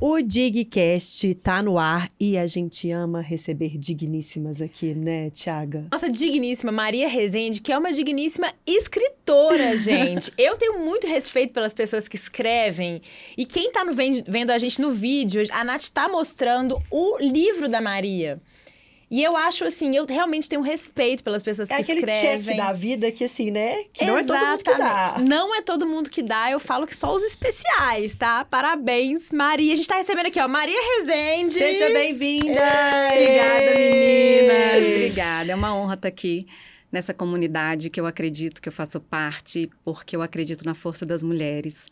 O Digcast tá no ar e a gente ama receber digníssimas aqui, né, Tiaga? Nossa digníssima Maria Rezende, que é uma digníssima escritora, gente. Eu tenho muito respeito pelas pessoas que escrevem. E quem tá no, vendo a gente no vídeo, a Nath tá mostrando o livro da Maria. E eu acho assim, eu realmente tenho respeito pelas pessoas é que escrevem. É aquele chefe da vida que assim, né? Que não Exatamente. é todo mundo que dá. Não é todo mundo que dá, eu falo que só os especiais, tá? Parabéns, Maria. A gente tá recebendo aqui, ó, Maria Rezende. Seja bem-vinda! Obrigada, meninas. Obrigada. É uma honra estar aqui nessa comunidade que eu acredito que eu faço parte, porque eu acredito na força das mulheres.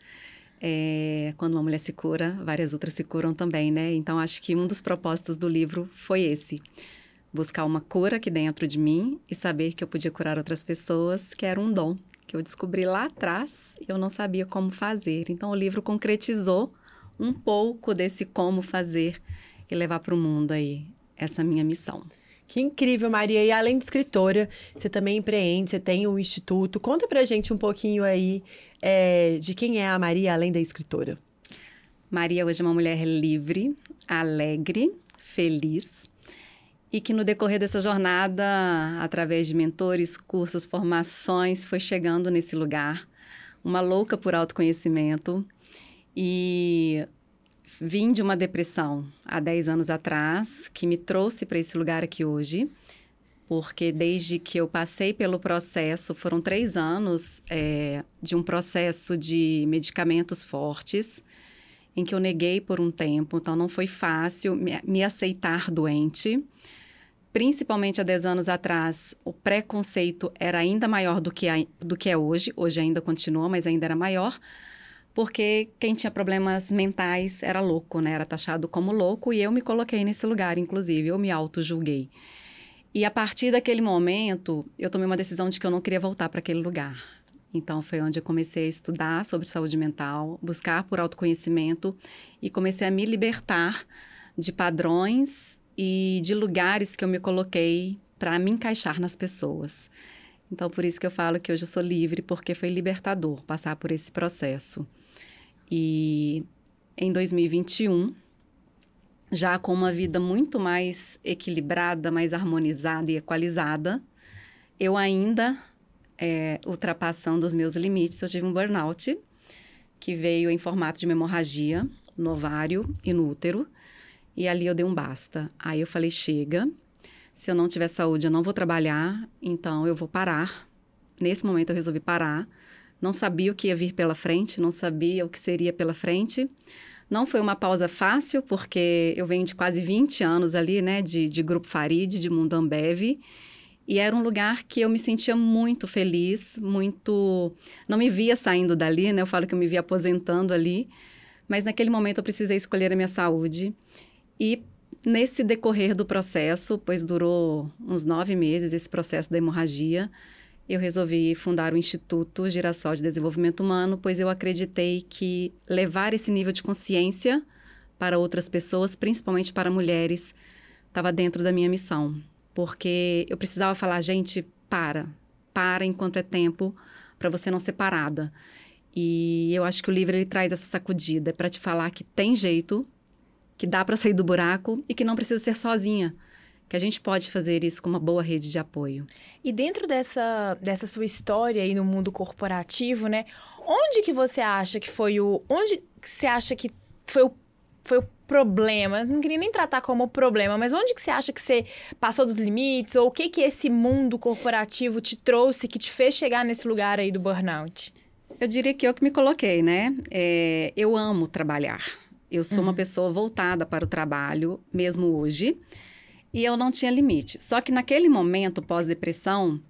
É, quando uma mulher se cura, várias outras se curam também, né? Então, acho que um dos propósitos do livro foi esse buscar uma cura aqui dentro de mim e saber que eu podia curar outras pessoas, que era um dom que eu descobri lá atrás e eu não sabia como fazer. Então o livro concretizou um pouco desse como fazer e levar para o mundo aí essa minha missão. Que incrível, Maria. E além de escritora, você também empreende, você tem um instituto. Conta pra gente um pouquinho aí é, de quem é a Maria, além da escritora. Maria hoje é uma mulher livre, alegre, feliz, e que no decorrer dessa jornada, através de mentores, cursos, formações, foi chegando nesse lugar, uma louca por autoconhecimento. E vim de uma depressão há 10 anos atrás, que me trouxe para esse lugar aqui hoje, porque desde que eu passei pelo processo, foram três anos é, de um processo de medicamentos fortes, em que eu neguei por um tempo, então não foi fácil me, me aceitar doente principalmente há 10 anos atrás, o preconceito era ainda maior do que, do que é hoje. Hoje ainda continua, mas ainda era maior. Porque quem tinha problemas mentais era louco, né? Era taxado como louco e eu me coloquei nesse lugar, inclusive. Eu me auto-julguei. E a partir daquele momento, eu tomei uma decisão de que eu não queria voltar para aquele lugar. Então, foi onde eu comecei a estudar sobre saúde mental, buscar por autoconhecimento e comecei a me libertar de padrões e de lugares que eu me coloquei para me encaixar nas pessoas. Então, por isso que eu falo que hoje eu sou livre, porque foi libertador passar por esse processo. E em 2021, já com uma vida muito mais equilibrada, mais harmonizada e equalizada, eu ainda, é, ultrapassando os meus limites, eu tive um burnout que veio em formato de hemorragia no ovário e no útero. E ali eu dei um basta. Aí eu falei: chega, se eu não tiver saúde, eu não vou trabalhar, então eu vou parar. Nesse momento eu resolvi parar. Não sabia o que ia vir pela frente, não sabia o que seria pela frente. Não foi uma pausa fácil, porque eu venho de quase 20 anos ali, né, de, de Grupo Farid, de Mundo Ambev. E era um lugar que eu me sentia muito feliz, muito. Não me via saindo dali, né? Eu falo que eu me via aposentando ali. Mas naquele momento eu precisei escolher a minha saúde. E nesse decorrer do processo, pois durou uns nove meses esse processo da hemorragia, eu resolvi fundar o Instituto Girassol de Desenvolvimento Humano, pois eu acreditei que levar esse nível de consciência para outras pessoas, principalmente para mulheres, estava dentro da minha missão. Porque eu precisava falar, gente, para, para enquanto é tempo, para você não ser parada. E eu acho que o livro ele traz essa sacudida para te falar que tem jeito, que dá para sair do buraco e que não precisa ser sozinha. Que a gente pode fazer isso com uma boa rede de apoio. E dentro dessa, dessa sua história aí no mundo corporativo, né? Onde que você acha que foi o. Onde você acha que foi o, foi o problema? Não queria nem tratar como problema, mas onde que você acha que você passou dos limites? Ou o que que esse mundo corporativo te trouxe que te fez chegar nesse lugar aí do burnout? Eu diria que eu que me coloquei, né? É, eu amo trabalhar. Eu sou uhum. uma pessoa voltada para o trabalho, mesmo hoje, e eu não tinha limite. Só que naquele momento, pós-depressão,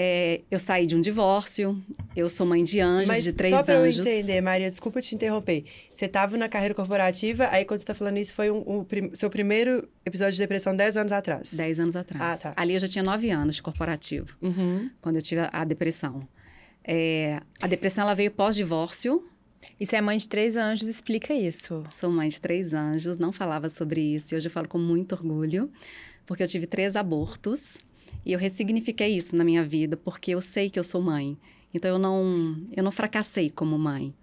é, eu saí de um divórcio, eu sou mãe de anjos, Mas de três anjos. Só para eu entender, Maria, desculpa te interromper. Você estava na carreira corporativa, aí quando você está falando isso, foi o um, um, seu primeiro episódio de depressão dez anos atrás. Dez anos atrás. Ah, tá. Ali eu já tinha nove anos de corporativo, uhum. quando eu tive a, a depressão. É, a depressão ela veio pós-divórcio, e você é mãe de três anjos, explica isso. Sou mãe de três anjos, não falava sobre isso. E hoje eu falo com muito orgulho, porque eu tive três abortos. E eu ressignifiquei isso na minha vida, porque eu sei que eu sou mãe. Então eu não, eu não fracassei como mãe.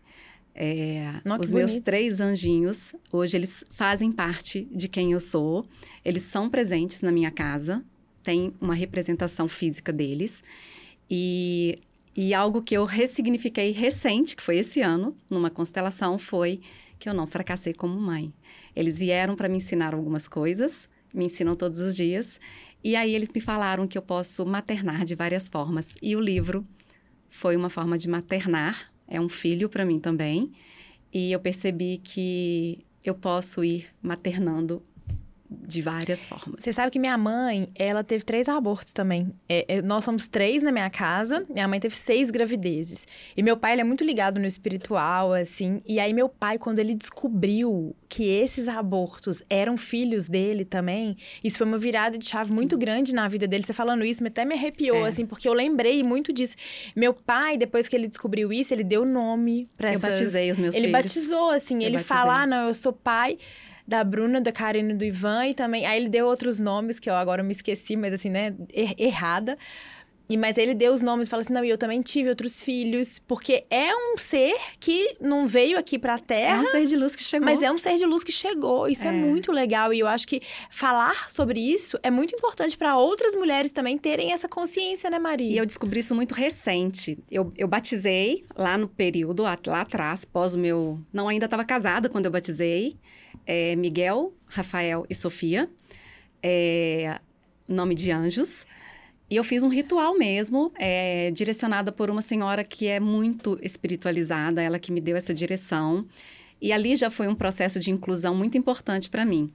É, os meus bonito. três anjinhos, hoje eles fazem parte de quem eu sou. Eles são presentes na minha casa, tem uma representação física deles. E, e algo que eu ressignifiquei recente, que foi esse ano, numa constelação, foi que eu não fracassei como mãe. Eles vieram para me ensinar algumas coisas, me ensinam todos os dias. E aí eles me falaram que eu posso maternar de várias formas. E o livro foi uma forma de maternar, é um filho para mim também. E eu percebi que eu posso ir maternando de várias formas. Você sabe que minha mãe, ela teve três abortos também. É, é, nós somos três na minha casa. Minha mãe teve seis gravidezes. E meu pai, ele é muito ligado no espiritual, assim. E aí, meu pai, quando ele descobriu que esses abortos eram filhos dele também, isso foi uma virada de chave muito grande na vida dele. Você falando isso, até me arrepiou, É. assim, porque eu lembrei muito disso. Meu pai, depois que ele descobriu isso, ele deu nome pra Eu essas... batizei os meus Ele filhos. batizou, assim. Eu ele batizei. fala, ah, não, eu sou pai da Bruna, da Karine do Ivan, e também. Aí ele deu outros nomes que eu agora me esqueci, mas assim, né? er- errada. E, mas ele deu os nomes e falou assim: não, e eu também tive outros filhos, porque é um ser que não veio aqui pra É Terra. um ser de luz que chegou. Mas é um ser de luz que chegou. Isso é. É. muito legal. E eu acho que falar sobre isso é muito importante para outras mulheres também terem essa consciência, né, Maria? E eu descobri isso muito recente. Eu, eu batizei lá no período, lá atrás, pós o meu. Não, ainda estava casada quando eu batizei. É, Miguel, Rafael e Sofia. É, nome de anjos. E eu fiz um ritual mesmo, é, direcionada por uma senhora que é muito espiritualizada, ela que me deu essa direção. E ali já foi um processo de inclusão muito importante para mim.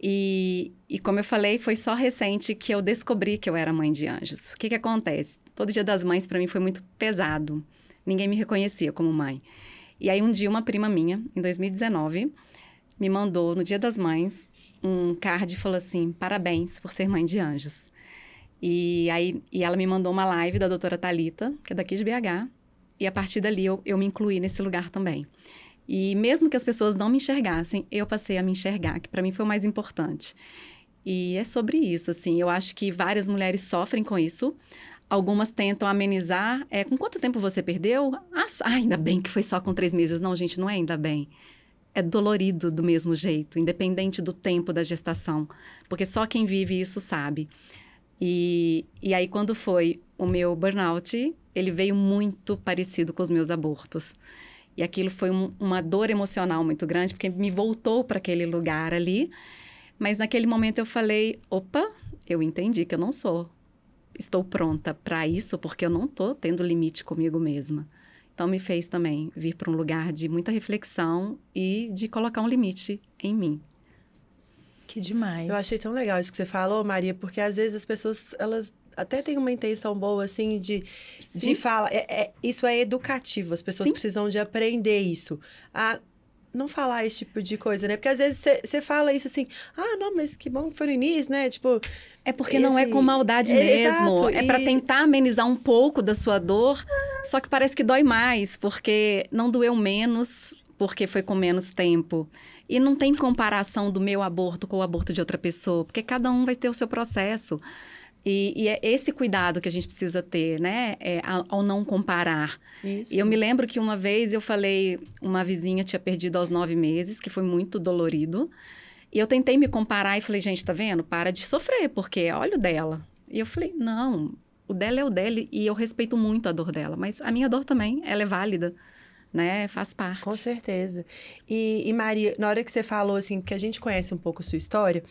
E, e como eu falei, foi só recente que eu descobri que eu era mãe de anjos. O que, que acontece? Todo dia das mães para mim foi muito pesado. Ninguém me reconhecia como mãe. E aí um dia uma prima minha, em 2019, me mandou no Dia das Mães um card e falou assim: "Parabéns por ser mãe de anjos". E aí e ela me mandou uma live da doutora Talita, que é daqui de BH, e a partir dali eu, eu me incluí nesse lugar também. E mesmo que as pessoas não me enxergassem, eu passei a me enxergar, que para mim foi o mais importante. E é sobre isso, assim. Eu acho que várias mulheres sofrem com isso. Algumas tentam amenizar. É, com quanto tempo você perdeu? Ah, ah, ainda bem que foi só com três meses. Não, gente, não é ainda bem. É dolorido do mesmo jeito, independente do tempo da gestação. Porque só quem vive isso sabe. E, e aí, quando foi o meu burnout, ele veio muito parecido com os meus abortos. E aquilo foi um- uma dor emocional muito grande, porque me voltou para aquele lugar ali. Mas naquele momento eu falei: opa, eu entendi que eu não sou. Estou pronta para isso, porque eu não estou tendo limite comigo mesma. Então, me fez também vir para um lugar de muita reflexão e de colocar um limite em mim. Que demais. Eu achei tão legal isso que você falou, Maria, porque às vezes as pessoas, elas até têm uma intenção boa, assim, de, de Sim. falar. É, é- isso é educativo, as pessoas Sim. precisam de aprender isso. A não falar esse tipo de coisa, né? Porque às vezes você- fala isso assim, ah, não, mas que bom que foi no início, né? Tipo, É porque não é Esse- com maldade é, mesmo. exato, É para e- tentar amenizar um pouco da sua dor, só que parece que dói mais, porque não doeu menos, porque foi com menos tempo. E não tem comparação do meu aborto com o aborto de outra pessoa, porque cada um vai ter o seu processo. E, e é esse cuidado que a gente precisa ter, né? É, ao ao não comparar. isso. E eu me lembro que uma vez eu falei, uma vizinha tinha perdido aos nove meses, que foi muito dolorido. E eu tentei me comparar e falei, gente, tá vendo? Para de sofrer, porque olha o dela. E eu falei, não, o dela é o dela e eu respeito muito a dor dela, mas a minha dor também, ela é válida, né? Faz parte. Com certeza. E, e, Maria, na hora que você falou, assim, porque a gente conhece um pouco a sua história,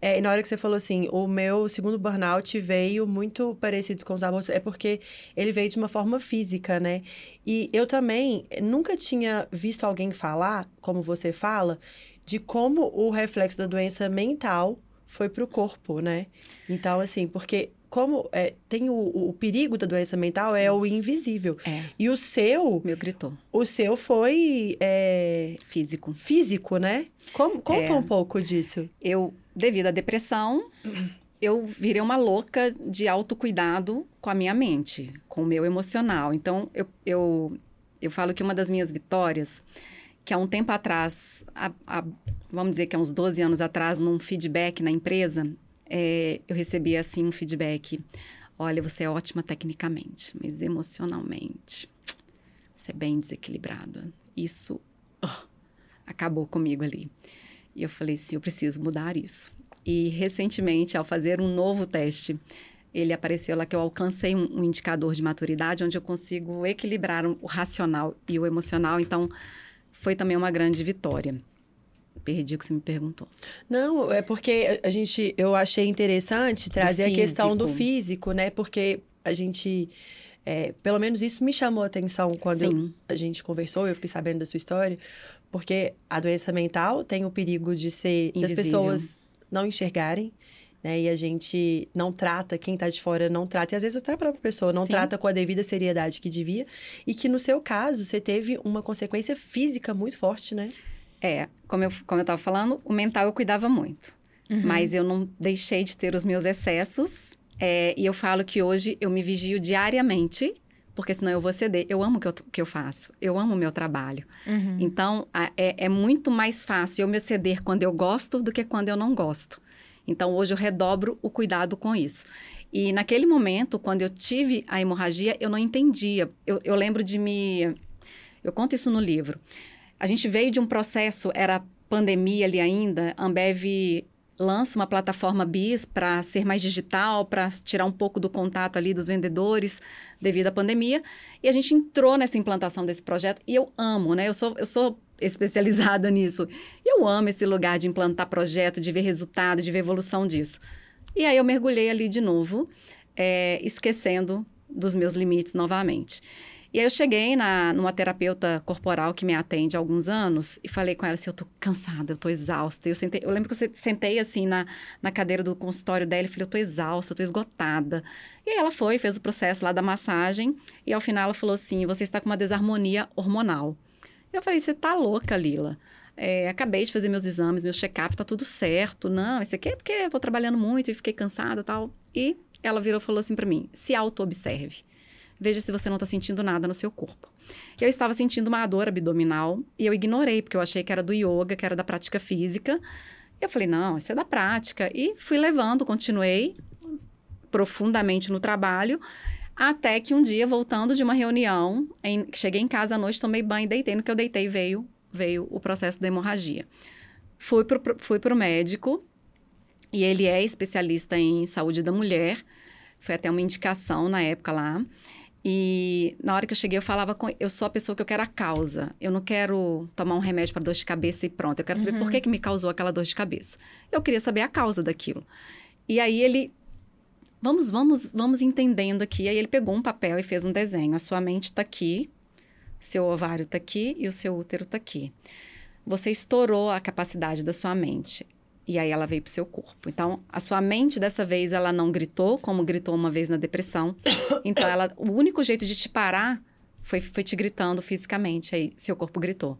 é, na hora que você falou assim, o meu segundo burnout veio muito parecido com os abortos, é porque ele veio de uma forma física, né? E eu também nunca tinha visto alguém falar, como você fala, de como o reflexo da doença mental foi pro corpo, né? Então, assim, porque como é, tem o, o perigo da doença mental é o invisível. É, E o seu, meu gritou. o seu foi é, Físico. físico, né? Como, conta É. um pouco disso. Eu, devido à depressão, eu virei uma louca de autocuidado com a minha mente, com o meu emocional. Então, eu, eu, eu falo que uma das minhas vitórias, que há um tempo atrás, há- há- vamos dizer que há uns 12 anos atrás, num feedback na empresa, é, eu recebi assim um feedback. Olha, você é ótima tecnicamente, mas emocionalmente, você é bem desequilibrada. Isso oh, acabou comigo ali. E eu falei, sim, eu preciso mudar isso. E recentemente, ao fazer um novo teste, ele apareceu lá que eu alcancei um, um indicador de maturidade onde eu consigo equilibrar o racional e o emocional. Então, foi também uma grande vitória. Perdi o que você me perguntou. Não, é porque a gente, eu achei interessante trazer a questão do físico, né? Porque a gente, é, pelo menos isso me chamou a atenção quando eu, a gente conversou, eu fiquei sabendo da sua história, porque a doença mental tem o perigo de ser Invisível. das pessoas não enxergarem, né? E a gente não trata, quem está de fora não trata, e às vezes até a própria pessoa não Sim. trata com a devida seriedade que devia. E que no seu caso, você teve uma consequência física muito forte, né? É, como eu, como eu tava falando, o mental eu cuidava muito. Uhum. Mas eu não deixei de ter os meus excessos. É, e eu falo que hoje eu me vigio diariamente porque senão eu vou ceder. Eu amo o que eu, que eu faço, eu amo o meu trabalho. Uhum. Então, a, é, é muito mais fácil eu me ceder quando eu gosto do que quando eu não gosto. Então, hoje eu redobro o cuidado com isso. E naquele momento, quando eu tive a hemorragia, eu não entendia. Eu, eu lembro de me. Eu conto isso no livro. A gente veio de um processo, era pandemia ali ainda, Ambev lança uma plataforma BIS para ser mais digital, para tirar um pouco do contato ali dos vendedores devido à pandemia. E a gente entrou nessa implantação desse projeto e eu amo, né? Eu sou, eu sou especializada nisso. E eu amo esse lugar de implantar projeto, de ver resultado, de ver evolução disso. E aí eu mergulhei ali de novo, é, esquecendo dos meus limites novamente. E aí eu cheguei na, numa terapeuta corporal que me atende há alguns anos e falei com ela assim, eu tô cansada, eu tô exausta. Eu, sentei, eu lembro que eu sentei assim na, na cadeira do consultório dela e falei, eu tô exausta, eu tô esgotada. E aí ela foi, fez o processo lá da massagem e ao final ela falou assim, você está com uma desarmonia hormonal. Eu falei, você tá louca, Lila. É, acabei de fazer meus exames, meu check-up, tá tudo certo. Não, isso aqui é porque eu tô trabalhando muito e fiquei cansada e tal. E ela virou e falou assim para mim, se auto-observe. Veja se você não está sentindo nada no seu corpo. Eu estava sentindo uma dor abdominal e eu ignorei, porque eu achei que era do yoga, que era da prática física. Eu falei, não, isso é da prática. E fui levando, continuei profundamente no trabalho, até que um dia, voltando de uma reunião, em, cheguei em casa à noite, tomei banho, deitei. No que eu deitei, veio, veio o processo da hemorragia. Fui para o fui pro médico, e ele é especialista em saúde da mulher. Foi até uma indicação na época lá. E na hora que eu cheguei, eu falava com. Eu sou a pessoa que eu quero a causa. Eu não quero tomar um remédio para dor de cabeça e pronto. Eu quero saber uhum. por que, que me causou aquela dor de cabeça. Eu queria saber a causa daquilo. E aí ele. Vamos, vamos, vamos entendendo aqui. Aí ele pegou um papel e fez um desenho. A sua mente está aqui, seu ovário está aqui e o seu útero está aqui. Você estourou a capacidade da sua mente. E aí ela veio para o seu corpo. Então, a sua mente dessa vez ela não gritou como gritou uma vez na depressão. Então, ela, o único jeito de te parar foi, foi te gritando fisicamente. Aí seu corpo gritou.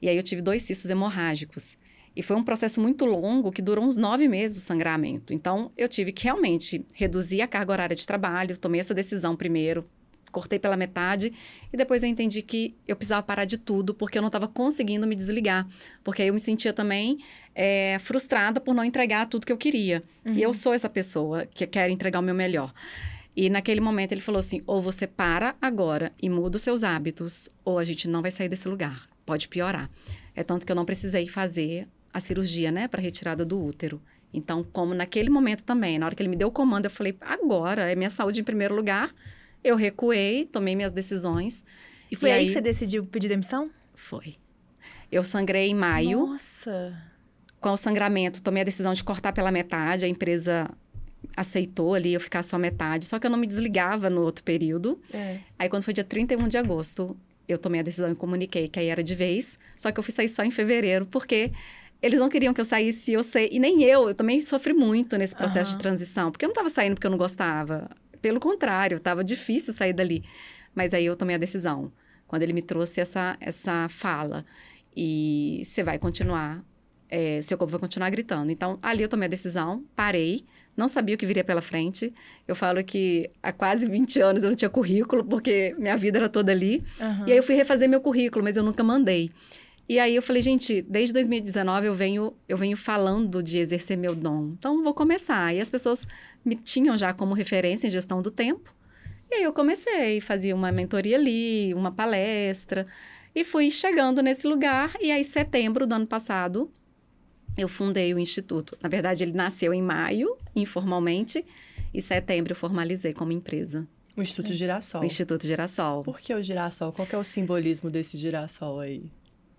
E aí eu tive dois cistos hemorrágicos. E foi um processo muito longo que durou uns nove meses o sangramento. Então, eu tive que realmente reduzir a carga horária de trabalho. Tomei essa decisão primeiro, cortei pela metade e depois eu entendi que eu precisava parar de tudo porque eu não estava conseguindo me desligar. Porque aí eu me sentia também é, frustrada por não entregar tudo que eu queria. Uhum. E eu uhum. sou essa pessoa que quer entregar o meu melhor. E naquele momento ele falou assim: ou você para agora e muda os seus hábitos, ou a gente não vai sair desse lugar. Pode piorar. É tanto que eu não precisei fazer a cirurgia, né, para retirada do útero. Então, como naquele momento também, na hora que ele me deu o comando, eu falei: agora é minha saúde em primeiro lugar eu recuei, tomei minhas decisões. E foi e aí, aí que você decidiu pedir demissão? Foi. Eu sangrei em maio. Nossa! Com o sangramento, tomei a decisão de cortar pela metade. A empresa aceitou ali eu ficar só metade. Só que eu não me desligava no outro período. É. Aí, quando foi dia 31 de agosto, eu tomei a decisão e comuniquei que aí era de vez. Só que eu fui sair só em fevereiro, porque eles não queriam que eu saísse, eu sei. E nem eu, eu também sofri muito nesse processo uhum. de transição. Porque eu não estava saindo porque eu não gostava. Pelo contrário, estava difícil sair dali. Mas aí eu tomei a decisão. Quando ele me trouxe essa, essa fala. E você vai continuar, é, seu corpo vai continuar gritando. Então, ali eu tomei a decisão, parei, não sabia o que viria pela frente. Eu falo que há quase 20 anos eu não tinha currículo, porque minha vida era toda ali. Uhum. E aí eu fui refazer meu currículo, mas eu nunca mandei. E aí eu falei, gente, desde 2019 eu venho, eu venho falando de exercer meu dom. Então vou começar. E as pessoas me tinham já como referência em gestão do tempo. E aí eu comecei, fazia uma mentoria ali, uma palestra. E fui chegando nesse lugar, e aí, setembro do ano passado, eu fundei o Instituto. Na verdade, ele nasceu em maio, informalmente, e setembro eu formalizei como empresa. O Instituto Girassol. O Instituto Girassol. Por que o girassol? Qual é o simbolismo desse girassol aí?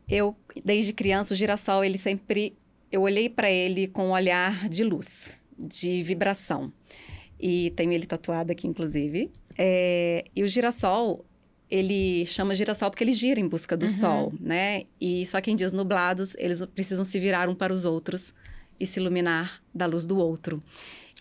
Eu, desde criança, o girassol, ele sempre... Eu olhei para ele com um olhar de luz, de vibração. E tenho ele tatuado aqui, inclusive. É, e o girassol, ele chama girassol porque ele gira em busca do Uhum. sol, né? E só que em dias nublados, eles precisam se virar um para os outros e se iluminar da luz do outro.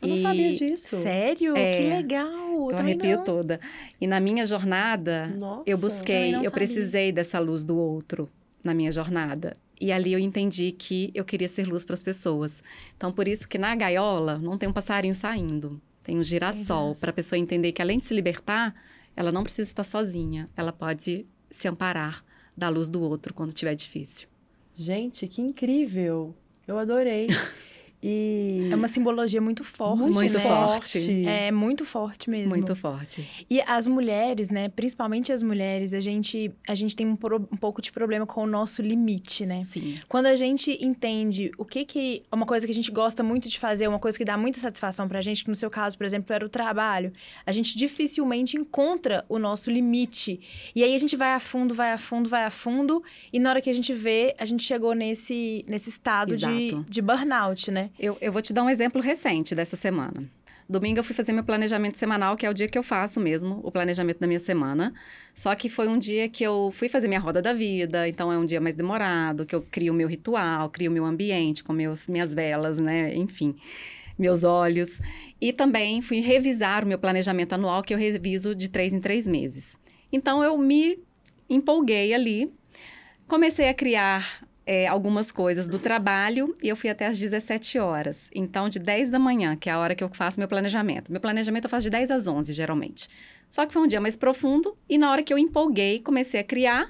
Eu não E sabia disso. Sério? É. Que legal. Eu arrepio não. toda. E na minha jornada, Nossa. eu busquei, não eu sabia. precisei dessa luz do outro na minha jornada. E ali eu entendi que eu queria ser luz para as pessoas. Então, por isso que na gaiola não tem um passarinho saindo. Tem um girassol, para a pessoa entender que além de se libertar, ela não precisa estar sozinha. Ela pode se amparar da luz do outro quando tiver difícil. Gente, que incrível. Eu adorei. E... É uma simbologia muito forte, Muito né? forte. É muito forte mesmo. Muito forte. E as mulheres, né? Principalmente as mulheres, a gente, a gente tem um, pro- um pouco de problema com o nosso limite, né? Sim. Quando a gente entende o que que... Uma coisa que a gente gosta muito de fazer, uma coisa que dá muita satisfação pra gente, que no seu caso, por exemplo, era o trabalho, a gente dificilmente encontra o nosso limite. E aí a gente vai a fundo, vai a fundo, vai a fundo, e na hora que a gente vê, a gente chegou nesse, nesse estado de, de burnout, né? Eu, eu vou te dar um exemplo recente dessa semana. Domingo eu fui fazer meu planejamento semanal, que é o dia que eu faço mesmo, o planejamento da minha semana. Só que foi um dia que eu fui fazer minha roda da vida, então é um dia mais demorado, que eu crio o meu ritual, crio o meu ambiente com meus, minhas velas, né? Enfim, meus olhos. E também fui revisar o meu planejamento anual, que eu reviso de três em três meses. Então eu me empolguei ali, comecei a criar é, algumas coisas do trabalho e eu fui até às 17 horas. Então, de 10 da manhã, que é a hora que eu faço meu planejamento. Meu planejamento eu faço de 10 às 11, geralmente. Só que foi um dia mais profundo e na hora que eu empolguei, comecei a criar,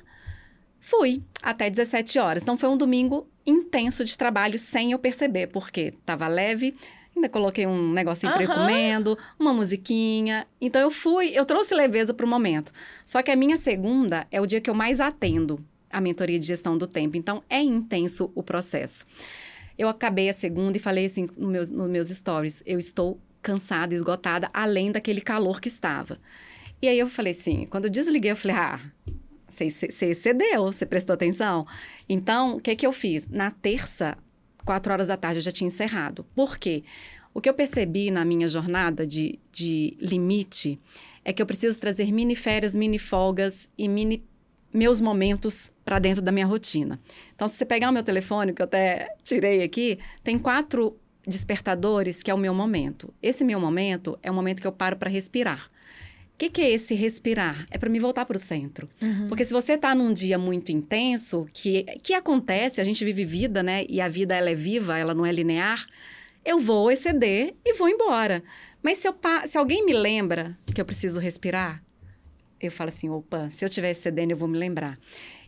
fui até 17 horas. Então, foi um domingo intenso de trabalho sem eu perceber, porque estava leve. Ainda coloquei um negocinho para ir comendo, uma musiquinha. Então eu fui, eu trouxe leveza para o momento. Só que a minha segunda é o dia que eu mais atendo a mentoria de gestão do tempo. Então, é intenso o processo. Eu acabei a segunda e falei assim nos meus, nos meus stories: eu estou cansada, esgotada, além daquele calor que estava. E aí eu falei assim: quando eu desliguei, eu falei: ah, você, excedeu, você prestou atenção? Então, o que, que eu fiz? Na terça, quatro horas da tarde, eu já tinha encerrado. Por quê? O que eu percebi na minha jornada de, de limite é que eu preciso trazer mini férias, mini folgas e mini meus momentos para dentro da minha rotina. Então, se você pegar o meu telefone, que eu até tirei aqui, tem quatro despertadores que é o meu momento. Esse meu momento é o momento que eu paro para respirar. O que, que é esse respirar? É para me voltar para o centro. Porque se você está num dia muito intenso, que, que acontece, a gente vive vida, né? E a vida ela é viva, ela não é linear. Eu vou exceder e vou embora. Mas se, eu, se alguém me lembra que eu preciso respirar, eu falo assim, opa, se eu estiver excedendo, eu vou me lembrar.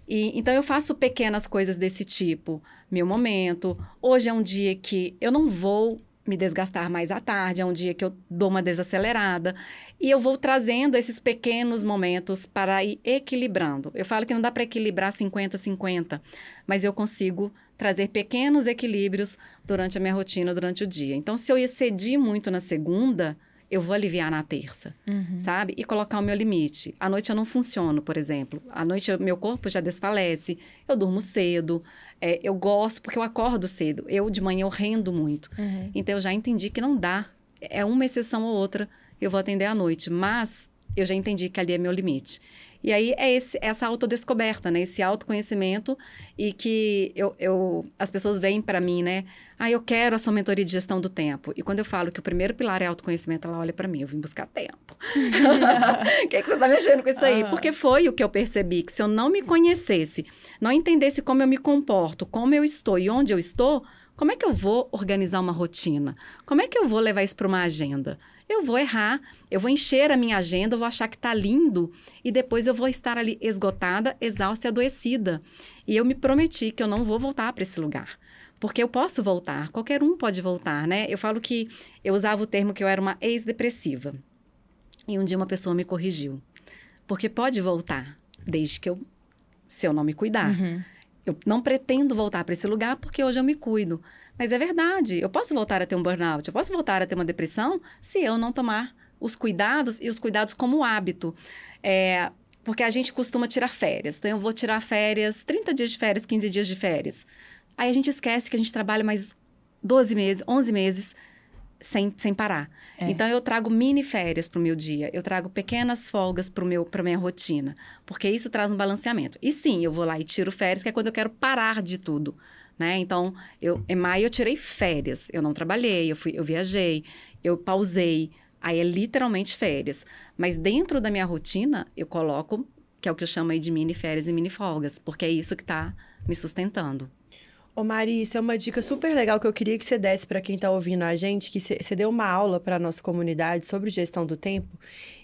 E, então, eu faço pequenas coisas desse tipo. Meu momento. Hoje é um dia que eu não vou me desgastar mais à tarde, é um dia que eu dou uma desacelerada. E eu vou trazendo esses pequenos momentos para ir equilibrando. Eu falo que não dá para equilibrar 50-50, mas eu consigo trazer pequenos equilíbrios durante a minha rotina, durante o dia. Então, se eu excedi muito na segunda, eu vou aliviar na terça, sabe? E colocar o meu limite. À noite eu não funciono, por exemplo. À noite eu- meu corpo já desfalece, eu durmo cedo, é, eu gosto porque eu acordo cedo. Eu, de manhã, eu rendo muito. Uhum. Então, eu já entendi que não dá. É uma exceção ou outra, eu vou atender à noite. Mas eu já entendi que ali é meu limite. E aí é esse, essa autodescoberta, né? Esse autoconhecimento e que eu, eu, as pessoas vêm para mim, né? Ah, eu quero a sua mentoria de gestão do tempo. E quando eu falo que o primeiro pilar é autoconhecimento, ela olha para mim, eu vim buscar tempo. O que, é que você tá mexendo com isso aí? Aham. Porque foi o que eu percebi, que se eu não me conhecesse, não entendesse como eu me comporto, como eu estou e onde eu estou, como é que eu vou organizar uma rotina? Como é que eu vou levar isso para uma agenda? Eu vou errar, eu vou encher a minha agenda, eu vou achar que tá lindo e depois eu vou estar ali esgotada, exausta e adoecida. E eu me prometi que eu não vou voltar para esse lugar. Porque eu posso voltar, qualquer um pode voltar, né? Eu falo que eu usava o termo que eu era uma ex-depressiva. E um dia uma pessoa me corrigiu. Porque pode voltar, desde que eu se eu não me cuidar. Uhum. Eu não pretendo voltar para esse lugar porque hoje eu me cuido. Mas é verdade, eu posso voltar a ter um burnout, eu posso voltar a ter uma depressão se eu não tomar os cuidados e os cuidados como hábito. É, porque a gente costuma tirar férias. Então, eu vou tirar férias, 30 dias de férias, 15 dias de férias. Aí a gente esquece que a gente trabalha mais 12 meses, 11 meses sem, sem parar. É. Então, eu trago mini férias para o meu dia. Eu trago pequenas folgas para a minha rotina. Porque isso traz um balanceamento. E sim, eu vou lá e tiro férias, que é quando eu quero parar de tudo. Né? Então, eu, em maio eu tirei férias. Eu não trabalhei, eu, fui, eu viajei, eu pausei. Aí é literalmente férias. Mas dentro da minha rotina, eu coloco, que é o que eu chamo aí de mini férias e mini folgas, porque é isso que está me sustentando. Ô Mari, isso é uma dica super legal que eu queria que você desse para quem está ouvindo a gente, que você deu uma aula para a nossa comunidade sobre gestão do tempo.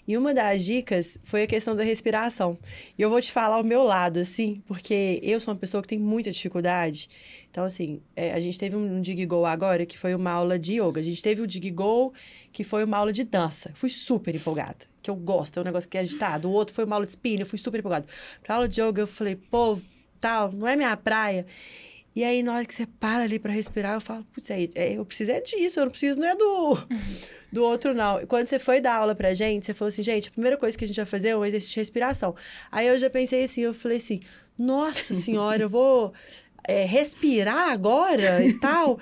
E uma das dicas foi a questão da respiração. E eu vou te falar o meu lado, assim, porque eu sou uma pessoa que tem muita dificuldade. Então, assim, é, a gente teve um Dig Go agora, que foi uma aula de yoga. A gente teve o Dig Go, que foi uma aula de dança. Fui super empolgada, que eu gosto, é um negócio que é agitado. O outro foi uma aula de spin, eu fui super empolgada. Pra aula de yoga, eu falei, pô, tal, não é minha praia. E aí, na hora que você para ali para respirar, eu falo, putz, é, é, eu preciso é disso, eu não preciso não é do, do outro, não. Quando você foi dar aula pra gente, você falou assim, gente, a primeira coisa que a gente vai fazer é um exercício de respiração. Aí eu já pensei assim, eu falei assim, nossa senhora, eu vou é, respirar agora e tal.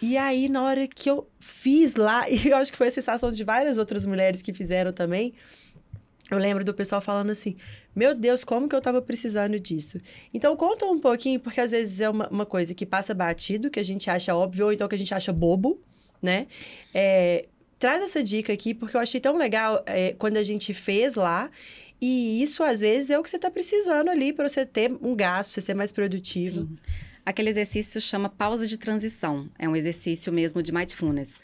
E aí, na hora que eu fiz lá, e eu acho que foi a sensação de várias outras mulheres que fizeram também, eu lembro do pessoal falando assim: Meu Deus, como que eu tava precisando disso? Então, conta um pouquinho, porque às vezes é uma, uma coisa que passa batido, que a gente acha óbvio, ou então que a gente acha bobo, né? É, traz essa dica aqui, porque eu achei tão legal é, quando a gente fez lá. E isso, às vezes, é o que você está precisando ali para você ter um gasto, para você ser mais produtivo. Sim. Aquele exercício chama pausa de transição. É um exercício mesmo de mindfulness.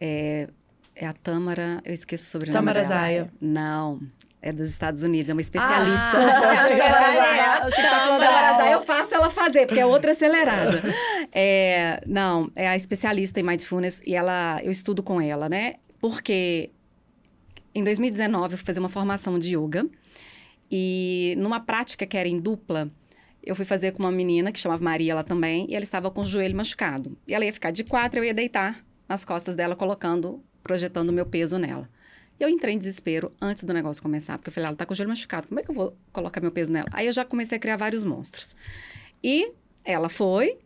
É, é a Tâmara, eu esqueço sobre o nome Tâmara. Zaya. Não, é dos Estados Unidos, é uma especialista. Ah, Achei que tá. Eu faço ela fazer, porque é outra acelerada. É, não, é a especialista em mindfulness e ela, eu estudo com ela, né? Porque em 2019 eu fui fazer uma formação de yoga e numa prática que era em dupla, eu fui fazer com uma menina que chamava Maria, ela também, e ela estava com o joelho machucado. E ela ia ficar de quatro, eu ia deitar nas costas dela, colocando, projetando o meu peso nela. E eu entrei em desespero antes do negócio começar, porque eu falei, ela tá com o joelho machucado, como é que eu vou colocar meu peso nela? Aí eu já comecei a criar vários monstros. E ela foi,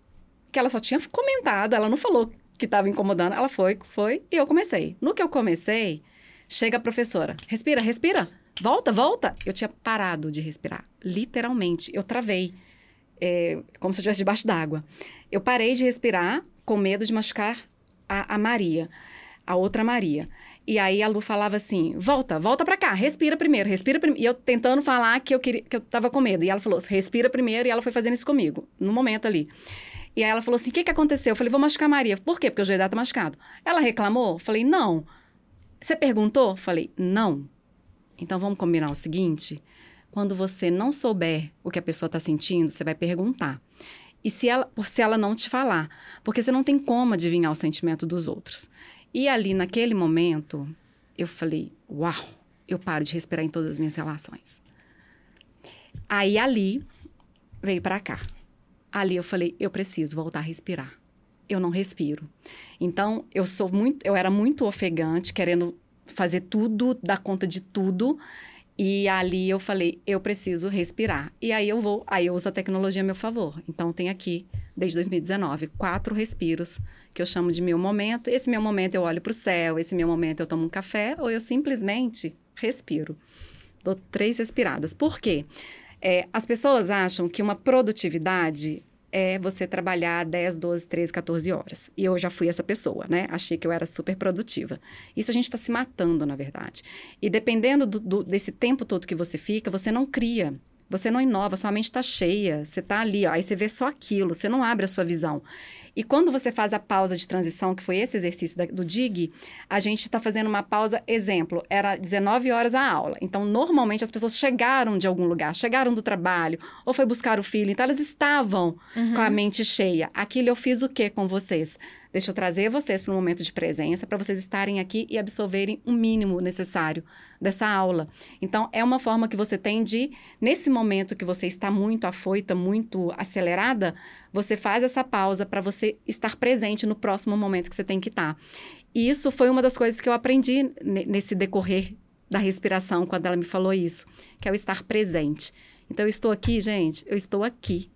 que ela só tinha comentado, ela não falou que estava incomodando, ela foi, foi, e eu comecei. No que eu comecei, chega a professora, respira, respira, volta, volta. Eu tinha parado de respirar, literalmente, eu travei, é, como se eu estivesse debaixo d'água. Eu parei de respirar com medo de machucar a, a Maria, a outra Maria. E aí a Lu falava assim: volta, volta pra cá, respira primeiro, respira primeiro. E eu tentando falar que eu, queria, que eu tava com medo. E ela falou: respira primeiro. E ela foi fazendo isso comigo, no momento ali. E aí ela falou assim: o que, que aconteceu? Eu falei: vou machucar a Maria. Por quê? Porque o joelho dela tá machucado. Ela reclamou? Falei: não. Você perguntou? Falei: não. Então vamos combinar o seguinte: quando você não souber o que a pessoa tá sentindo, você vai perguntar. E se ela, se ela não te falar, porque você não tem como adivinhar o sentimento dos outros. E ali, naquele momento, eu falei: Uau, eu paro de respirar em todas as minhas relações. Aí, ali, veio para cá. Ali eu falei: Eu preciso voltar a respirar. Eu não respiro. Então, eu sou muito, eu era muito ofegante, querendo fazer tudo, dar conta de tudo. E ali eu falei, eu preciso respirar. E aí eu vou, aí eu uso a tecnologia a meu favor. Então tem aqui, desde 2019, quatro respiros que eu chamo de meu momento. Esse meu momento eu olho para o céu, esse meu momento eu tomo um café, ou eu simplesmente respiro. Dou três respiradas. Por quê? É, as pessoas acham que uma produtividade é você trabalhar 10, 12, 13, 14 horas. E eu já fui essa pessoa, né? Achei que eu era super produtiva. Isso a gente está se matando, na verdade. E dependendo do, do, desse tempo todo que você fica, você não cria. Você não inova, sua mente está cheia, você está ali, ó, aí você vê só aquilo, você não abre a sua visão. E quando você faz a pausa de transição, que foi esse exercício da, do DIG, a gente está fazendo uma pausa, exemplo, era 19 horas a aula. Então, normalmente as pessoas chegaram de algum lugar, chegaram do trabalho, ou foi buscar o filho, então elas estavam uhum. com a mente cheia. Aquilo eu fiz o que com vocês? Deixa eu trazer vocês para um momento de presença, para vocês estarem aqui e absorverem o mínimo necessário dessa aula. Então, é uma forma que você tem de, nesse momento, que você está muito afoita, muito acelerada, você faz essa pausa para você estar presente no próximo momento que você tem que estar. E isso foi uma das coisas que eu aprendi nesse decorrer da respiração, quando ela me falou isso, que é o estar presente. Então, eu estou aqui, gente, eu estou aqui.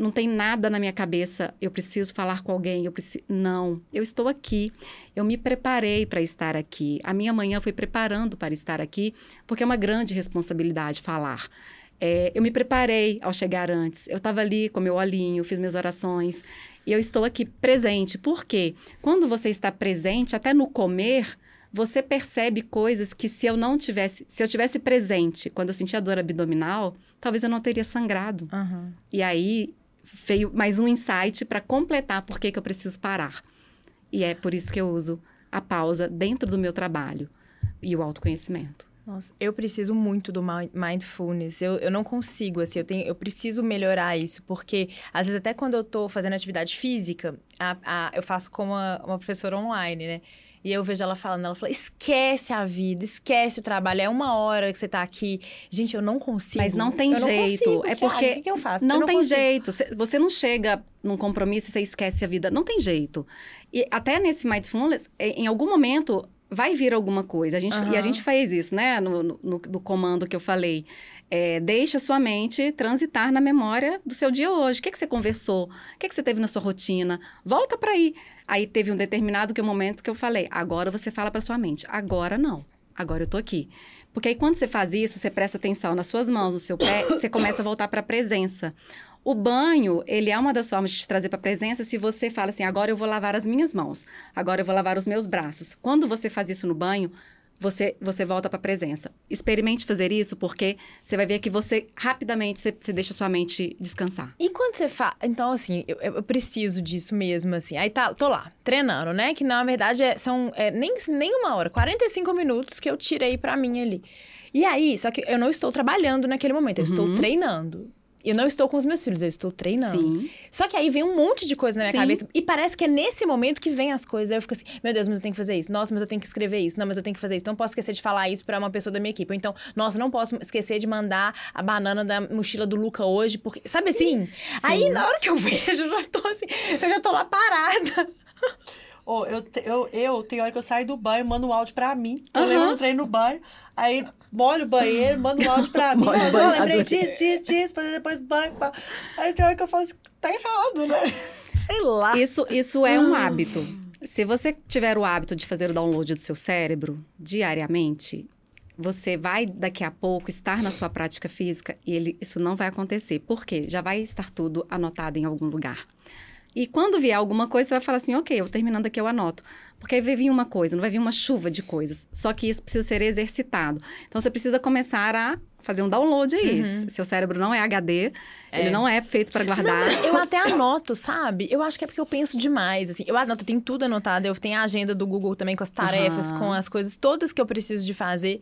Não tem nada na minha cabeça, eu preciso falar com alguém, eu preciso. Não, eu estou aqui. Eu me preparei para estar aqui. A minha manhã foi preparando para estar aqui, porque é uma grande responsabilidade falar. É, eu me preparei ao chegar antes. Eu estava ali com meu olhinho, fiz minhas orações. E eu estou aqui presente. Por quê? Quando você está presente, até no comer, você percebe coisas que se eu não tivesse, se eu tivesse presente quando eu sentia dor abdominal, talvez eu não teria sangrado. Uhum. E aí veio mais um insight para completar por que, que eu preciso parar. E é por isso que eu uso a pausa dentro do meu trabalho e o autoconhecimento. Nossa, eu preciso muito do mindfulness. Eu, eu não consigo, assim, eu, tenho, eu preciso melhorar isso, porque às vezes até quando eu tô fazendo atividade física, a, a, eu faço com uma, uma professora online, né? E eu vejo ela falando, ela fala, esquece a vida, esquece o trabalho, é uma hora que você tá aqui. Gente, eu não consigo. Mas não tem eu jeito. Não consigo, é porque. O que, que eu faço? Não, eu não tem consigo. jeito. Você não chega num compromisso e você esquece a vida. Não tem jeito. E até nesse mindfulness, em algum momento vai vir alguma coisa. A gente, uhum. E a gente fez isso, né? No, no, no comando que eu falei. É, deixa sua mente transitar na memória do seu dia hoje. O que, é que você conversou? O que, é que você teve na sua rotina? Volta para aí. Aí teve um determinado que, um momento que eu falei, agora você fala para sua mente. Agora não. Agora eu tô aqui. Porque aí quando você faz isso, você presta atenção nas suas mãos, no seu pé, você começa a voltar para a presença. O banho, ele é uma das formas de te trazer para a presença se você fala assim, agora eu vou lavar as minhas mãos, agora eu vou lavar os meus braços. Quando você faz isso no banho, você, você volta para a presença. Experimente fazer isso, porque você vai ver que você, rapidamente, você, você deixa sua mente descansar. E quando você faz... Então, assim, eu, eu, preciso disso mesmo, assim. Aí tá, tô lá, treinando, né? Que, na verdade, é, são é, nem, nem uma hora, 45 minutos que eu tirei para mim ali. E aí, só que eu não estou trabalhando naquele momento, eu uhum. estou treinando. Eu não estou com os meus filhos, eu estou treinando. Sim. Só que aí vem um monte de coisa na minha Sim. cabeça. E parece que é nesse momento que vem as coisas. Aí eu fico assim, meu Deus, mas eu tenho que fazer isso. Nossa, mas eu tenho que escrever isso. Não, mas eu tenho que fazer isso. Não posso esquecer de falar isso para uma pessoa da minha equipe. Ou então, nossa, não posso esquecer de mandar a banana da mochila do Luca hoje, porque. Sabe assim? Sim. Aí na hora que eu vejo, eu já tô assim, eu já tô lá parada. Oh, eu, eu, eu, tem hora que eu saio do banho, mando um áudio pra mim. Eu uhum. lembro no treino no banho. Aí molho o banheiro, mando um áudio pra mim. Molho ah, lembrei disso, disso, disso, fazer depois banho. Pá. Aí tem hora que eu falo assim, tá errado, né? Sei lá. Isso, isso é um hábito. Se você tiver o hábito de fazer o download do seu cérebro diariamente, você vai daqui a pouco estar na sua prática física e ele, isso não vai acontecer. Por quê? Já vai estar tudo anotado em algum lugar. E quando vier alguma coisa, você vai falar assim, ok, eu terminando aqui, eu anoto. Porque aí vai vir uma coisa, não vai vir uma chuva de coisas. Só que isso precisa ser exercitado. Então, você precisa começar a fazer um download aí. Uhum. Seu cérebro não é HD, é. ele não é feito para guardar. Não, eu até anoto, sabe? Eu acho que é porque eu penso demais, assim. Eu anoto, eu tenho tudo anotado. Eu tenho a agenda do Google também com as tarefas, uhum. com as coisas todas que eu preciso de fazer.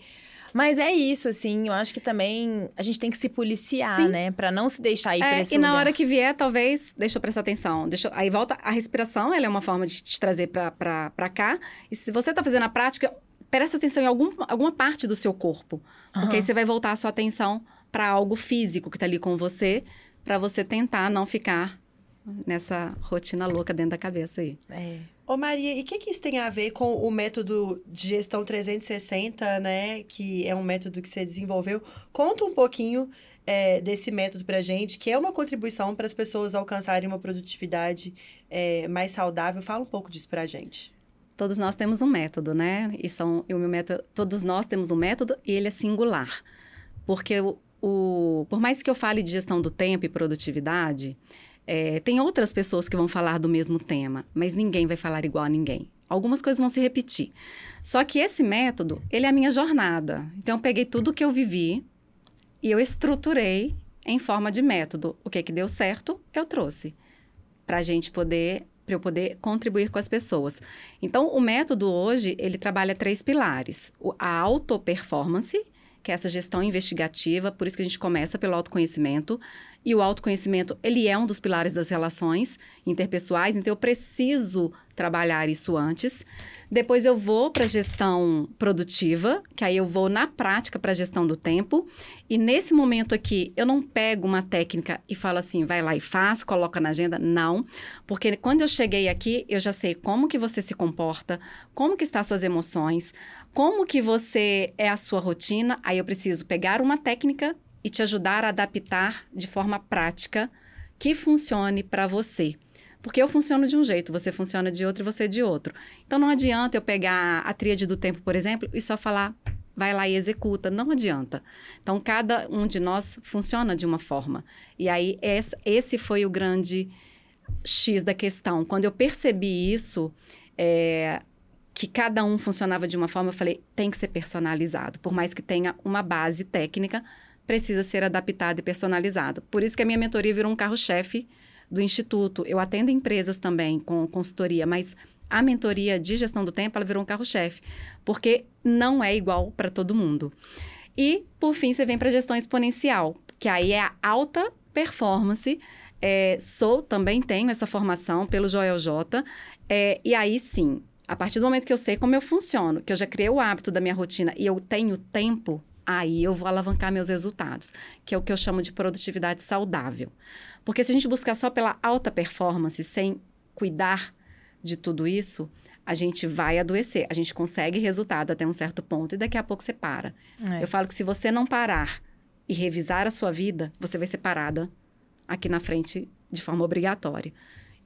Mas é isso, assim, eu acho que também a gente tem que se policiar, Sim. né? Pra não se deixar ir é, pra esse E lugar. na hora que vier, talvez, deixa eu prestar atenção. Deixa, aí volta a respiração, ela é uma forma de te trazer pra, pra, pra cá. E se você tá fazendo a prática, presta atenção em algum, alguma parte do seu corpo. Porque uhum. aí você vai voltar a sua atenção para algo físico que tá ali com você, para você tentar não ficar nessa rotina louca dentro da cabeça aí. É. Ô Maria, e o que, que isso tem a ver com o método de gestão 360, né? Que é um método que você desenvolveu. Conta um pouquinho é, desse método pra gente, que é uma contribuição para as pessoas alcançarem uma produtividade é, mais saudável. Fala um pouco disso pra gente. Todos nós temos um método, né? E são, e o meu método, todos nós temos um método e ele é singular. Porque o, o, por mais que eu fale de gestão do tempo e produtividade, é, tem outras pessoas que vão falar do mesmo tema, mas ninguém vai falar igual a ninguém. Algumas coisas vão se repetir. Só que esse método, ele é a minha jornada. Então, eu peguei tudo que eu vivi e eu estruturei em forma de método. O que que deu certo, eu trouxe. Para a gente poder, para eu poder contribuir com as pessoas. Então, o método hoje, ele trabalha três pilares. A auto-performance, que é essa gestão investigativa, por isso que a gente começa pelo autoconhecimento. E o autoconhecimento, ele é um dos pilares das relações interpessoais, então eu preciso trabalhar isso antes. Depois eu vou para gestão produtiva, que aí eu vou na prática para gestão do tempo. E nesse momento aqui, eu não pego uma técnica e falo assim, vai lá e faz, coloca na agenda. Não, porque quando eu cheguei aqui, eu já sei como que você se comporta, como que as suas emoções, como que você é a sua rotina. Aí eu preciso pegar uma técnica e te ajudar a adaptar de forma prática que funcione para você. Porque eu funciono de um jeito, você funciona de outro e você de outro. Então não adianta eu pegar a tríade do tempo, por exemplo, e só falar, vai lá e executa. Não adianta. Então cada um de nós funciona de uma forma. E aí esse foi o grande X da questão. Quando eu percebi isso, é, que cada um funcionava de uma forma, eu falei, tem que ser personalizado. Por mais que tenha uma base técnica, precisa ser adaptado e personalizado. Por isso que a minha mentoria virou um carro-chefe do Instituto. Eu atendo empresas também com consultoria, mas a mentoria de gestão do tempo, ela virou um carro-chefe, porque não é igual para todo mundo. E, por fim, você vem para a gestão exponencial, que aí é a alta performance. É, sou, também tenho essa formação pelo Joel J. É, e aí sim, a partir do momento que eu sei como eu funciono, que eu já criei o hábito da minha rotina e eu tenho tempo, aí eu vou alavancar meus resultados, que é o que eu chamo de produtividade saudável. Porque se a gente buscar só pela alta performance, sem cuidar de tudo isso, a gente vai adoecer. A gente consegue resultado até um certo ponto e daqui a pouco você para. É. Eu falo que se você não parar e revisar a sua vida, você vai ser parada aqui na frente de forma obrigatória.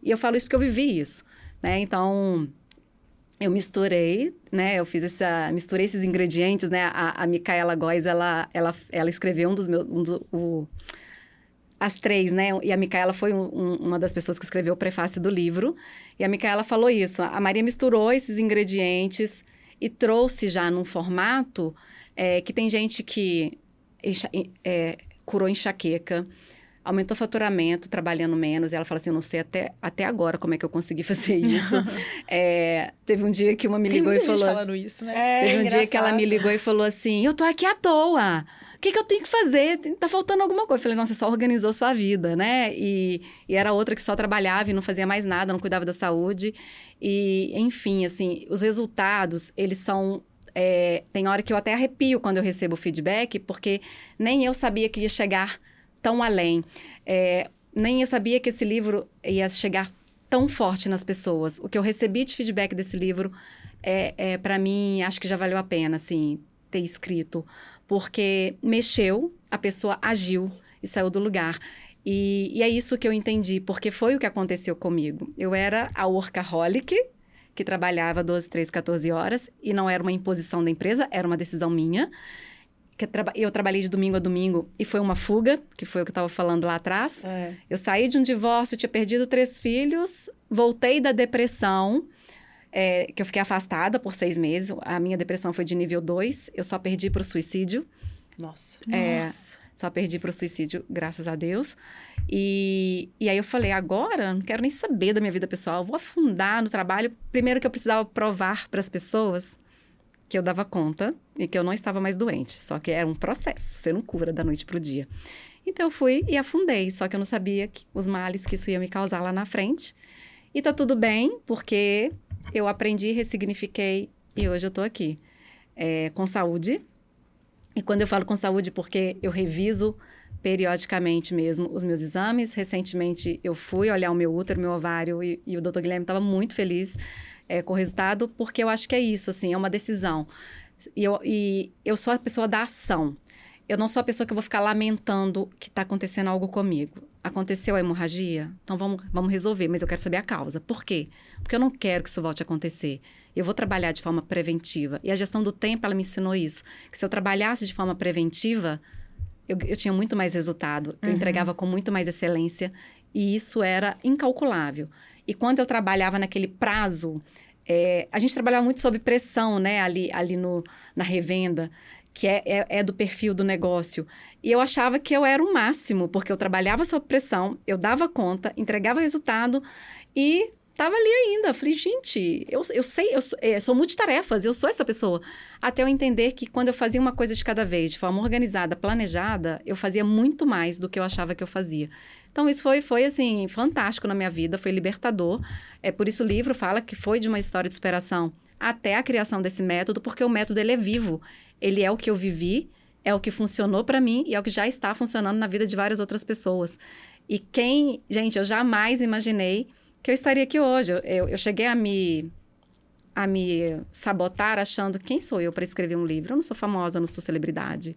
E eu falo isso porque eu vivi isso, né? Então, eu misturei, né? Eu fiz essa, misturei esses ingredientes, né? A, a Micaela Góes, ela, ela, ela escreveu um dos meus, um do, o, as três, né? E a Micaela foi um, uma das pessoas que escreveu o prefácio do livro. E a Micaela falou isso. A Maria misturou esses ingredientes e trouxe já num formato é, que tem gente que é, curou enxaqueca, aumentou o faturamento trabalhando menos. E ela fala assim: Eu não sei até, até agora como é que eu consegui fazer isso. é, teve um dia que uma me ligou tem e falou. falando isso, né? É, teve um engraçado. dia que ela me ligou e falou assim: Eu tô aqui à toa que, que eu tenho que fazer? Tá faltando alguma coisa. Eu falei, nossa, você só organizou sua vida, né? E, e era outra que só trabalhava e não fazia mais nada, não cuidava da saúde. E, enfim, assim, os resultados, eles são é, tem hora que eu até arrepio quando eu recebo feedback, porque nem eu sabia que ia chegar tão além. É, nem eu sabia que esse livro ia chegar tão forte nas pessoas. O que eu recebi de feedback desse livro, é, é para mim, acho que já valeu a pena, assim ter escrito, porque mexeu, a pessoa agiu e saiu do lugar. E, e, é isso que eu entendi, porque foi o que aconteceu comigo. Eu era a workaholic, que trabalhava 12, 13, 14 horas, e não era uma imposição da empresa, era uma decisão minha. Que eu trabalhei de domingo a domingo e foi uma fuga, que foi o que eu estava falando lá atrás. É. Eu saí de um divórcio, tinha perdido três filhos, voltei da depressão é, que eu fiquei afastada por seis meses. A minha depressão foi de nível 2. Eu só perdi para o suicídio. Nossa. É, Nossa. Só perdi para o suicídio, graças a Deus. E, e aí eu falei, agora não quero nem saber da minha vida pessoal. Vou afundar no trabalho. Primeiro que eu precisava provar para as pessoas que eu dava conta e que eu não estava mais doente. Só que era um processo. Você não cura da noite para o dia. Então eu fui e afundei. Só que eu não sabia que, os males que isso ia me causar lá na frente. E tá tudo bem, porque eu aprendi, ressignifiquei e hoje eu estou aqui. É, com saúde. E quando eu falo com saúde, porque eu reviso periodicamente mesmo os meus exames. Recentemente eu fui olhar o meu útero, meu ovário, e, e o doutor Guilherme estava muito feliz é, com o resultado, porque eu acho que é isso, assim, é uma decisão. E eu, e eu sou a pessoa da ação. Eu não sou a pessoa que vou ficar lamentando que está acontecendo algo comigo. Aconteceu a hemorragia? Então vamos, vamos resolver, mas eu quero saber a causa. Por quê? Porque eu não quero que isso volte a acontecer. Eu vou trabalhar de forma preventiva. E a gestão do tempo, ela me ensinou isso. Que se eu trabalhasse de forma preventiva, eu, eu tinha muito mais resultado. Eu uhum. entregava com muito mais excelência. E isso era incalculável. E quando eu trabalhava naquele prazo, é, a gente trabalhava muito sob pressão, né? Ali, ali no, na revenda que é, é, é, do perfil do negócio. E eu achava que eu era o máximo, porque eu trabalhava sob pressão, eu dava conta, entregava resultado e tava ali ainda. Falei, gente, eu, eu sei, eu sou, é, sou multitarefas, eu sou essa pessoa. Até eu entender que quando eu fazia uma coisa de cada vez, de forma organizada, planejada, eu fazia muito mais do que eu achava que eu fazia. Então, isso foi, foi assim, fantástico na minha vida, foi libertador. É por isso o livro fala que foi de uma história de superação até a criação desse método, porque o método ele é vivo. Ele é o que eu vivi, é o que funcionou para mim e é o que já está funcionando na vida de várias outras pessoas. E quem, gente, eu jamais imaginei que eu estaria aqui hoje. Eu, eu cheguei a me a me sabotar achando quem sou eu para escrever um livro. Eu não sou famosa, não sou celebridade,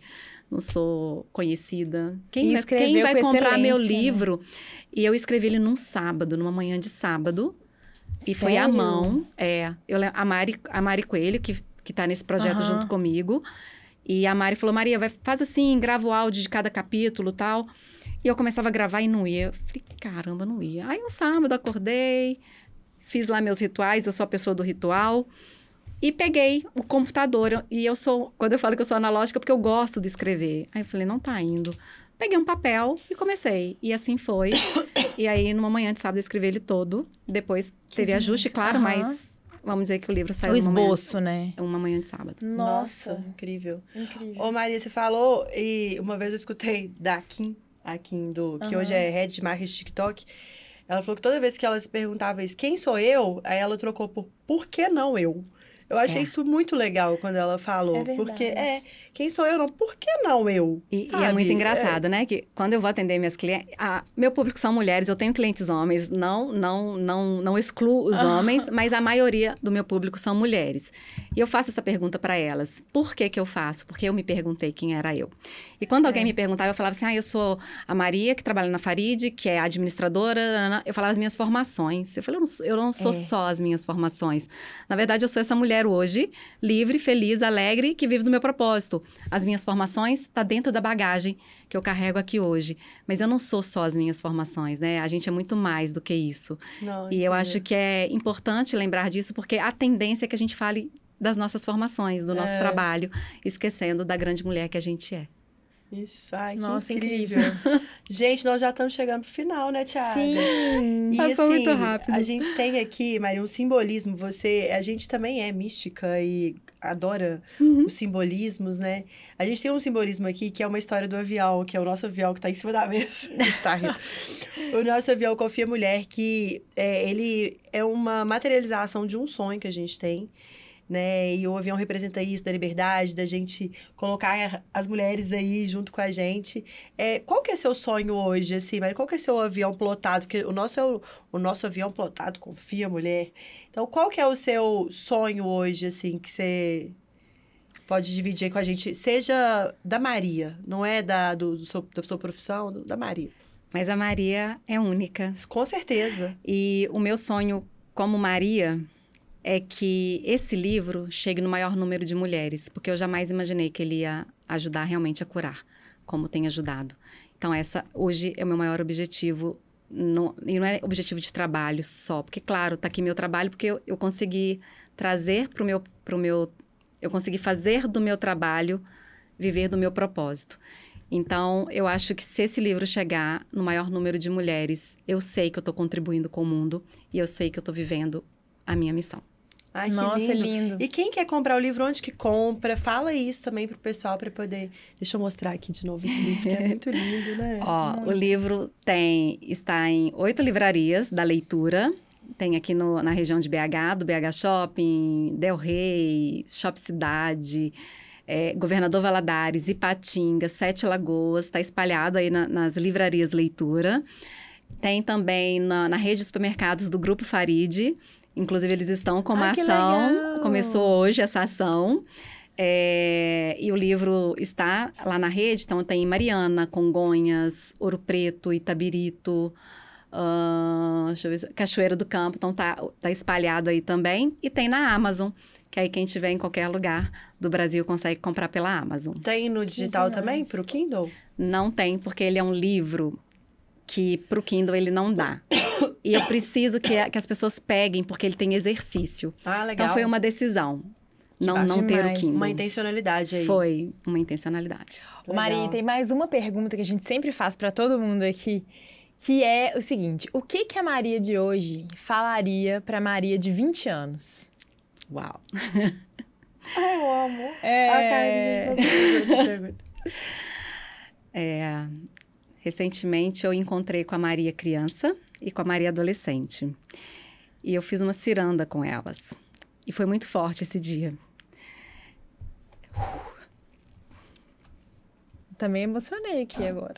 não sou conhecida. Quem, vai, quem vai comprar meu né? livro? Né? E eu escrevi ele num sábado, numa manhã de sábado. E Sério? foi à mão. É, eu, a, Mari, a Mari Coelho, que, que tá nesse projeto uhum. junto comigo. E a Mari falou: Maria, vai, faz assim, grava o áudio de cada capítulo tal. E eu começava a gravar e não ia. Eu falei, caramba, não ia. Aí um sábado acordei, fiz lá meus rituais, eu sou a pessoa do ritual. E peguei o computador. E eu sou, quando eu falo que eu sou analógica, é porque eu gosto de escrever. Aí eu falei, não tá indo. Peguei um papel e comecei. E assim foi. e aí, numa manhã de sábado, eu escrevi ele todo. Depois teve ajuste, claro, uhum. mas vamos dizer que o livro saiu O esboço, manhã, né? Uma manhã de sábado. Nossa, Nossa incrível. Incrível. Ô, Maria, você falou, e uma vez eu escutei da Kim, a Kim, do, que uhum. hoje é head de marketing TikTok. Ela falou que toda vez que ela se perguntava isso, quem sou eu? Aí ela trocou por por que não eu? Eu achei é. isso muito legal quando ela falou. É porque é, quem sou eu não? Por que não eu? E, e é muito engraçado, é. né? Que quando eu vou atender minhas clientes, a, meu público são mulheres, eu tenho clientes homens, não, não, não, não excluo os homens, mas a maioria do meu público são mulheres. E eu faço essa pergunta para elas. Por que que eu faço? Porque eu me perguntei quem era eu. E quando alguém é. me perguntava, eu falava assim: "Ah, eu sou a Maria que trabalha na Farid, que é administradora". Eu falava as minhas formações. Eu falei: "Eu não, eu não sou é. só as minhas formações. Na verdade, eu sou essa mulher mulher hoje, livre, feliz, alegre, que vive do meu propósito. As minhas formações estão tá dentro da bagagem que eu carrego aqui hoje. Mas eu não sou só as minhas formações, né? A gente é muito mais do que isso. Não, e eu acho que é importante lembrar disso, porque a tendência é que a gente fale das nossas formações, do nosso é. trabalho, esquecendo da grande mulher que a gente é. Isso, ai, Nossa, incrível. incrível. gente, nós já estamos chegando pro final, né, Tiago? Sim, e, passou assim, muito rápido. A gente tem aqui, Maria, um simbolismo. Você, a gente também é mística e adora uhum. os simbolismos, né? A gente tem um simbolismo aqui que é uma história do avião, que é o nosso avião que está em cima da mesa. está o nosso avião Confia Mulher, que é, ele é uma materialização de um sonho que a gente tem né? E o avião representa isso, da liberdade, da gente colocar as mulheres aí junto com a gente. É, qual que é seu sonho hoje, assim, mas qual que é seu avião plotado? Porque o nosso é o, o nosso avião plotado, confia, mulher. Então, qual que é o seu sonho hoje, assim, que você pode dividir com a gente? Seja da Maria, não é da, do, do seu, da sua profissão, da Maria. Mas a Maria é única. Com certeza. E o meu sonho como Maria é que esse livro chegue no maior número de mulheres, porque eu jamais imaginei que ele ia ajudar realmente a curar, como tem ajudado. Então, essa hoje é o meu maior objetivo. E não é objetivo de trabalho só, porque, claro, está aqui meu trabalho, porque eu, eu consegui trazer para o meu, meu. Eu consegui fazer do meu trabalho viver do meu propósito. Então, eu acho que se esse livro chegar no maior número de mulheres, eu sei que eu estou contribuindo com o mundo e eu sei que eu estou vivendo a minha missão. Ai, Nossa, lindo. lindo. E quem quer comprar o livro, onde que compra? Fala isso também pro pessoal para poder. Deixa eu mostrar aqui de novo esse livro, que é muito lindo, né? Ó, muito. o livro tem está em oito livrarias da leitura. Tem aqui no, na região de BH, do BH Shopping, Del Rey, Shop Cidade, é, Governador Valadares, Ipatinga, Sete Lagoas. Está espalhado aí na, nas livrarias leitura. Tem também na, na rede de supermercados do Grupo Farid. Inclusive, eles estão com uma ação. Começou hoje essa ação. É, e o livro está lá na rede, então tem Mariana, Congonhas, Ouro Preto, Itabirito, uh, deixa eu ver, Cachoeira do Campo, então tá, tá espalhado aí também. E tem na Amazon, que aí quem tiver em qualquer lugar do Brasil consegue comprar pela Amazon. Tem no digital também, para o Kindle? Não tem, porque ele é um livro que para o Kindle ele não dá. E eu preciso que, que as pessoas peguem, porque ele tem exercício. Ah, legal. Então foi uma decisão. não, não ter o Kindle. Uma intencionalidade aí. Foi uma intencionalidade. Maria, tem mais uma pergunta que a gente sempre faz para todo mundo aqui, Que é o seguinte: o que, que a Maria de hoje falaria pra Maria de 20 anos? Uau. Ai, eu amo. É... A carinha. É, recentemente eu encontrei com a Maria criança e com a Maria adolescente. E eu fiz uma ciranda com elas. E foi muito forte esse dia. Também emocionei aqui agora.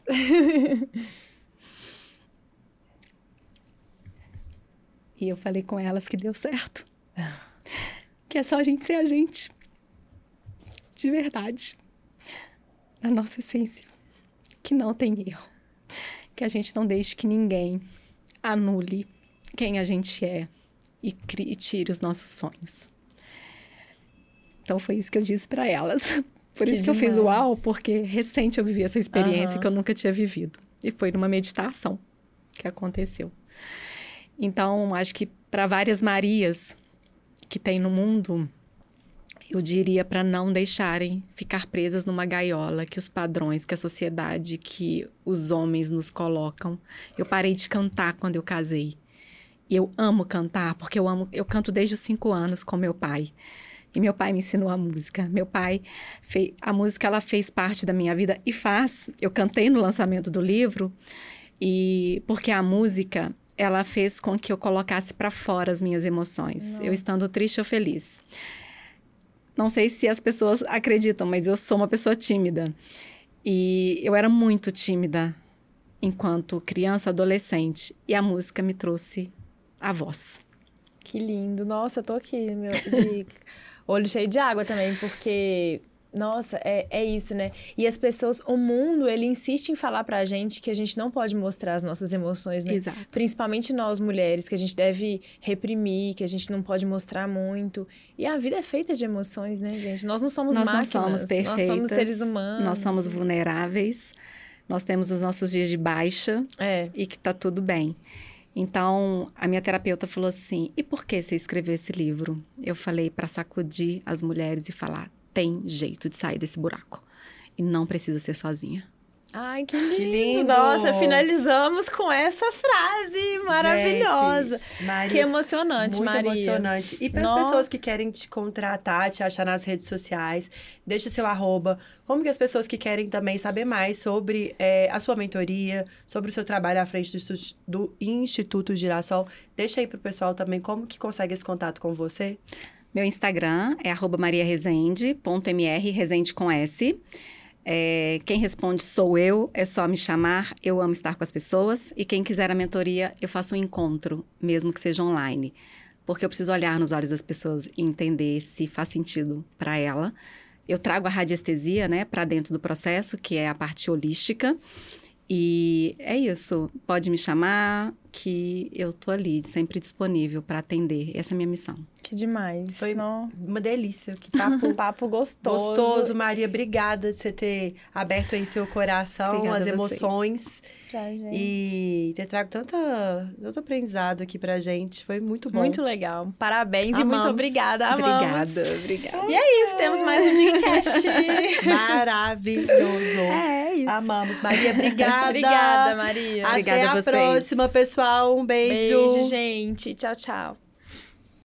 E eu falei com elas que deu certo. Que é só a gente ser a gente. De verdade. Na nossa essência. Que não tem erro. Que a gente não deixe que ninguém anule quem a gente é e, crie, e tire os nossos sonhos. Então foi isso que eu disse para elas. Por Que isso que eu fiz demais. uau, porque recente eu vivi essa experiência Aham. que eu nunca tinha vivido. E foi numa meditação que aconteceu. Então, acho que para várias Marias que tem no mundo, eu diria para não deixarem ficar presas numa gaiola que os padrões, que a sociedade, que os homens nos colocam. Eu parei de cantar quando eu casei. E eu amo cantar, porque eu amo, eu canto desde os cinco anos com meu pai. E meu pai me ensinou a música. Meu pai fez a música, ela fez parte da minha vida e faz. Eu cantei no lançamento do livro e porque a música ela fez com que eu colocasse para fora as minhas emoções, eu Nossa. estando triste ou feliz. Não sei se as pessoas acreditam, mas eu sou uma pessoa tímida. E eu era muito tímida enquanto criança, adolescente, e a música me trouxe a voz. Que lindo. Nossa, eu tô aqui, meu, de olho cheio de água também, porque. Nossa, é, é isso, né? E as pessoas, o mundo, ele insiste em falar pra gente que a gente não pode mostrar as nossas emoções, né? Exato. Principalmente nós mulheres, que a gente deve reprimir, que a gente não pode mostrar muito. E a vida é feita de emoções, né, gente? Nós não somos Nós não máquinas. somos perfeitas. Nós somos seres humanos. Nós somos vulneráveis. Nós temos os nossos dias de baixa É. e que tá tudo bem. Então, a minha terapeuta falou assim: "E por que você escreveu esse livro?" Eu falei para sacudir as mulheres e falar: "Tem jeito de sair desse buraco e não precisa ser sozinha." Ai, que lindo. Que lindo! Nossa, finalizamos com essa frase maravilhosa. Gente, Maria, que emocionante, muito Maria. emocionante. E para as pessoas que querem te contratar, te achar nas redes sociais, deixa o seu arroba. Como que as pessoas que querem também saber mais sobre é, a sua mentoria, sobre o seu trabalho à frente do, do Instituto Girassol, deixa aí pro pessoal também como que consegue esse contato com você. Meu Instagram é mariaresende.mr, resende com S. É, quem responde sou eu, é só me chamar. Eu amo estar com as pessoas. E quem quiser a mentoria, eu faço um encontro, mesmo que seja online. Porque eu preciso olhar nos olhos das pessoas e entender se faz sentido para ela. Eu trago a radiestesia, né, para dentro do processo, que é a parte holística. E é isso. Pode me chamar, que eu tô ali, sempre disponível para atender. Essa é a minha missão. Que demais. Foi Nó. Uma delícia, que papo Um papo gostoso. gostoso. Maria, obrigada de você ter aberto aí seu coração, Obrigada as emoções. Pra gente. E ter trago tanta, tanto aprendizado aqui pra gente. Foi muito bom. Muito legal. Parabéns e muito Amamos. obrigada. Amamos. Obrigada, obrigada. E é isso, temos mais um Digcast. Maravilhoso. é isso. Amamos. Maria, obrigada. Obrigada, Maria. Até Obrigada a a vocês. próxima, pessoal. Um beijo. Beijo, gente. Tchau, tchau.